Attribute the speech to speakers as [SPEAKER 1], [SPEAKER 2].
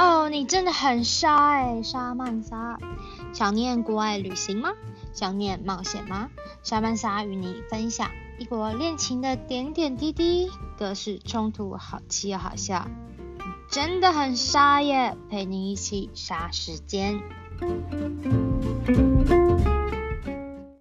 [SPEAKER 1] 哦你真的很沙哎沙曼莎。想念国外旅行吗？想念冒险吗？沙曼莎与你分享异国恋情的点点滴滴各式冲突好气又好笑。真的很沙耶陪你一起杀时间。